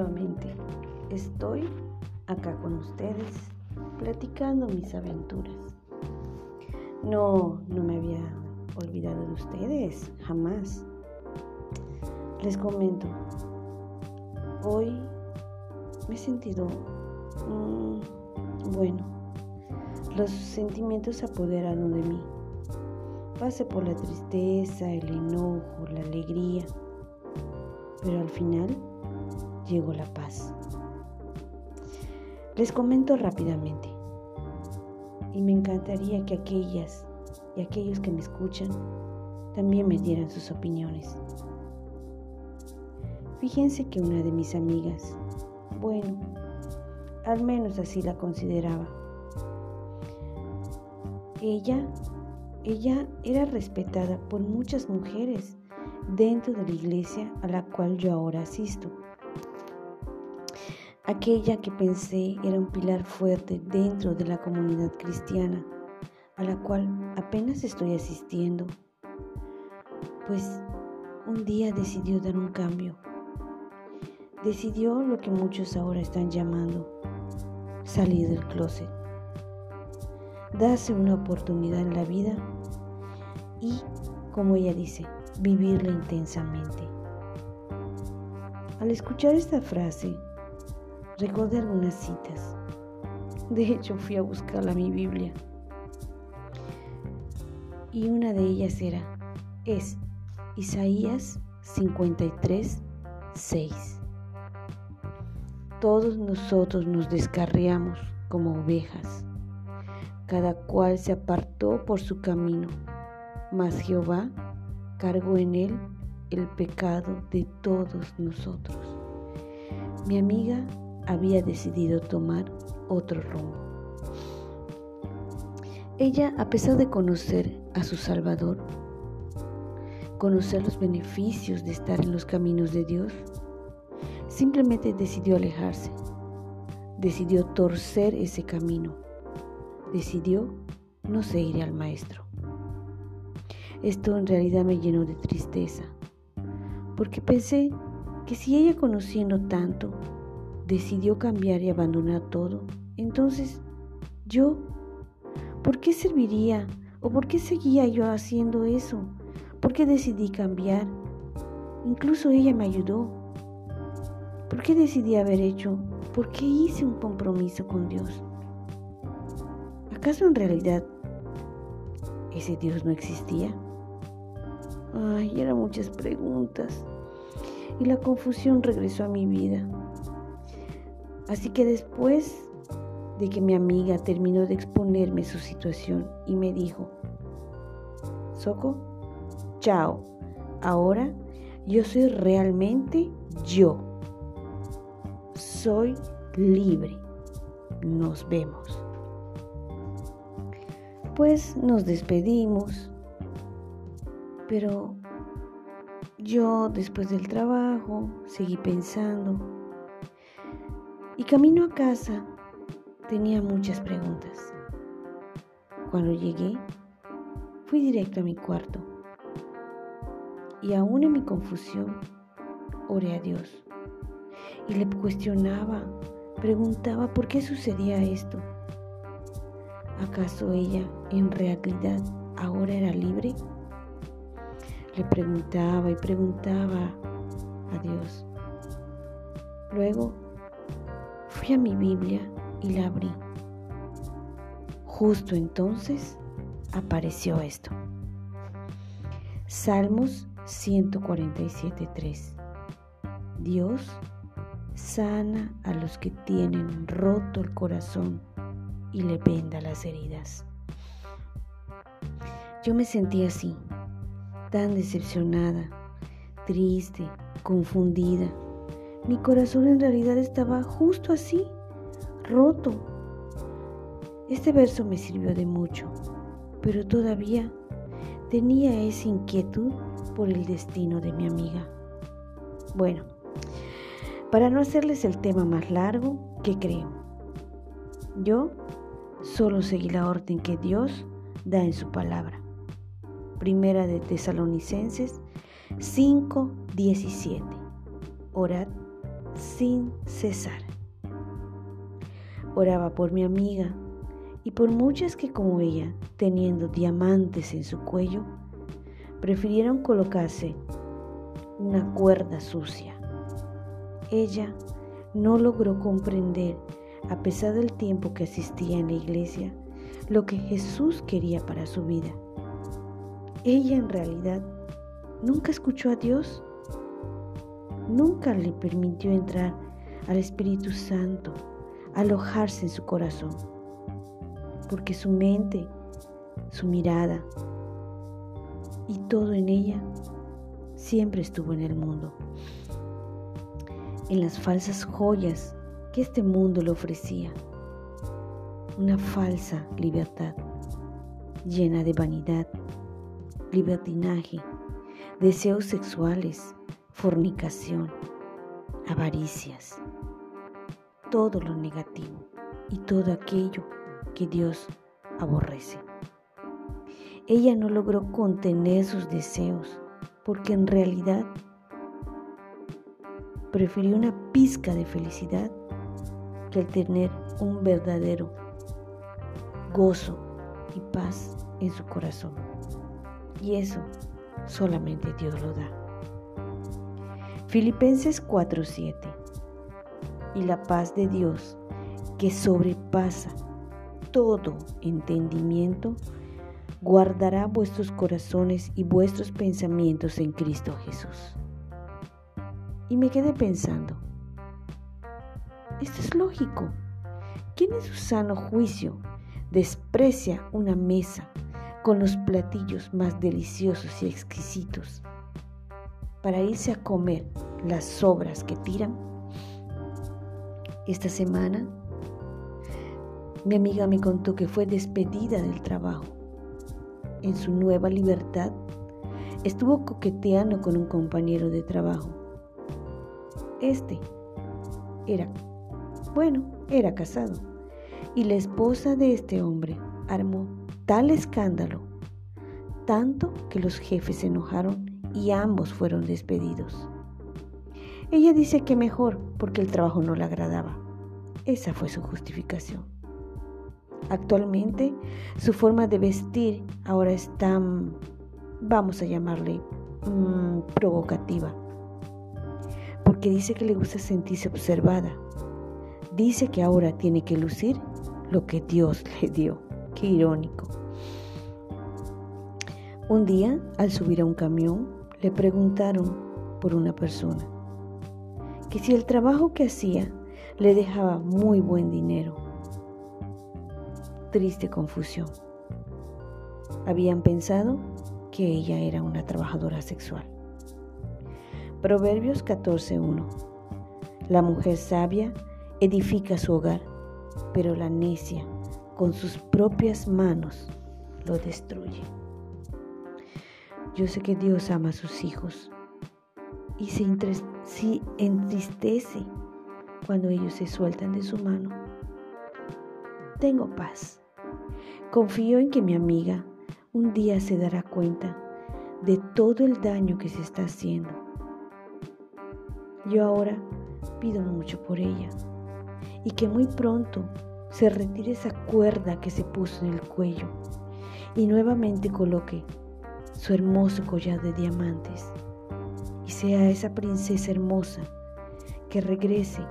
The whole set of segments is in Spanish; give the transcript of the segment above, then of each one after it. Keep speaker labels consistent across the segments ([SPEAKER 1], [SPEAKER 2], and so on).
[SPEAKER 1] nuevamente estoy acá con ustedes platicando mis aventuras. No, no me había olvidado de ustedes, jamás. Les comento, hoy me he sentido, mm, bueno, los sentimientos se apoderaron de mí. Pasé por la tristeza, el enojo, la alegría, pero al final llegó la paz. Les comento rápidamente y me encantaría que aquellas y aquellos que me escuchan también me dieran sus opiniones. Fíjense que una de mis amigas, bueno, al menos así la consideraba, ella, ella era respetada por muchas mujeres dentro de la iglesia a la cual yo ahora asisto aquella que pensé era un pilar fuerte dentro de la comunidad cristiana, a la cual apenas estoy asistiendo, pues un día decidió dar un cambio. Decidió lo que muchos ahora están llamando salir del closet, darse una oportunidad en la vida y, como ella dice, vivirla intensamente. Al escuchar esta frase, Recordé algunas citas. De hecho, fui a buscarla a mi Biblia. Y una de ellas era, es Isaías 53, 6. Todos nosotros nos descarriamos como ovejas. Cada cual se apartó por su camino, mas Jehová cargó en él el pecado de todos nosotros. Mi amiga había decidido tomar otro rumbo. Ella, a pesar de conocer a su Salvador, conocer los beneficios de estar en los caminos de Dios, simplemente decidió alejarse, decidió torcer ese camino, decidió no seguir al Maestro. Esto en realidad me llenó de tristeza, porque pensé que si ella conociendo tanto decidió cambiar y abandonar todo, entonces yo, ¿por qué serviría o por qué seguía yo haciendo eso? ¿Por qué decidí cambiar? Incluso ella me ayudó. ¿Por qué decidí haber hecho? ¿Por qué hice un compromiso con Dios? ¿Acaso en realidad ese Dios no existía? Ay, eran muchas preguntas. Y la confusión regresó a mi vida. Así que después de que mi amiga terminó de exponerme su situación y me dijo, Soco, chao, ahora yo soy realmente yo. Soy libre. Nos vemos. Pues nos despedimos, pero yo después del trabajo seguí pensando y camino a casa tenía muchas preguntas. Cuando llegué, fui directo a mi cuarto y aún en mi confusión oré a Dios y le cuestionaba, preguntaba por qué sucedía esto. ¿Acaso ella en realidad ahora era libre? Le preguntaba y preguntaba a Dios. Luego Mi Biblia y la abrí. Justo entonces apareció esto. Salmos 147.3. Dios sana a los que tienen roto el corazón y le venda las heridas. Yo me sentí así, tan decepcionada, triste, confundida mi corazón en realidad estaba justo así, roto. Este verso me sirvió de mucho, pero todavía tenía esa inquietud por el destino de mi amiga. Bueno, para no hacerles el tema más largo, ¿qué creo? Yo solo seguí la orden que Dios da en su palabra. Primera de Tesalonicenses 5:17. Orad sin cesar. Oraba por mi amiga y por muchas que como ella, teniendo diamantes en su cuello, prefirieron colocarse una cuerda sucia. Ella no logró comprender, a pesar del tiempo que asistía en la iglesia, lo que Jesús quería para su vida. Ella en realidad nunca escuchó a Dios, nunca le permitió entrar al Espíritu Santo, alojarse en su corazón, porque su mente, su mirada y todo en ella siempre estuvo en el mundo, en las falsas joyas que este mundo le ofrecía, una falsa libertad llena de vanidad, libertinaje, deseos sexuales, fornicación, avaricias, todo lo negativo y todo aquello que Dios aborrece. Ella no logró contener sus deseos porque en realidad prefirió una pizca de felicidad que el tener un verdadero gozo y paz en su corazón. Y eso solamente Dios lo da. Filipenses 4:7 Y la paz de Dios, que sobrepasa todo entendimiento, guardará vuestros corazones y vuestros pensamientos en Cristo Jesús. Y me quedé pensando, esto es lógico. ¿Quién en su sano juicio desprecia una mesa con los platillos más deliciosos y exquisitos para irse a comer las sobras que tiran? Esta semana mi amiga me contó que fue despedida del trabajo en su nueva libertad, estuvo coqueteando con un compañero de trabajo. Este era, bueno, era casado. Y la esposa de este hombre armó tal escándalo, tanto que los jefes se enojaron y ambos fueron despedidos. Ella dice que mejor porque el trabajo no le agradaba. Esa fue su justificación. Actualmente su forma de vestir ahora está, vamos a llamarle, mm, provocativa. Porque dice que le gusta sentirse observada. Dice que ahora tiene que lucir lo que Dios le dio. Qué irónico. Un día, al subir a un camión, le preguntaron por una persona que si el trabajo que hacía le dejaba muy buen dinero triste confusión. Habían pensado que ella era una trabajadora sexual. Proverbios 14.1 La mujer sabia edifica su hogar, pero la necia con sus propias manos lo destruye. Yo sé que Dios ama a sus hijos y se, entristece cuando ellos se sueltan de su mano. Tengo paz Confío en que mi amiga un día se dará cuenta de todo el daño que se está haciendo. Yo ahora pido mucho por ella y que muy pronto se retire esa cuerda que se puso en el cuello y nuevamente coloque su hermoso collar de diamantes y sea esa princesa hermosa que regrese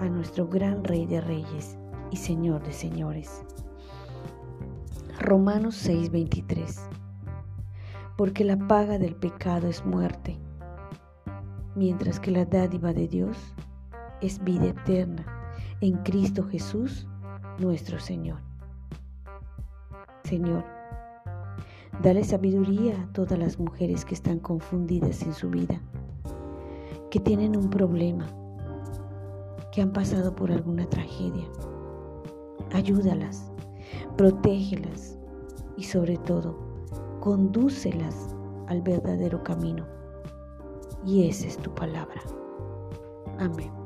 [SPEAKER 1] a nuestro gran Rey de Reyes y Señor de Señores. Romanos 6:23. Porque la paga del pecado es muerte, mientras que la dádiva de Dios es vida eterna en Cristo Jesús, nuestro Señor. Señor, dale sabiduría a todas las mujeres que están confundidas en su vida, que tienen un problema, que han pasado por alguna tragedia. Ayúdalas protégelas y sobre todo, condúcelas al verdadero camino. Y esa es tu palabra. Amén.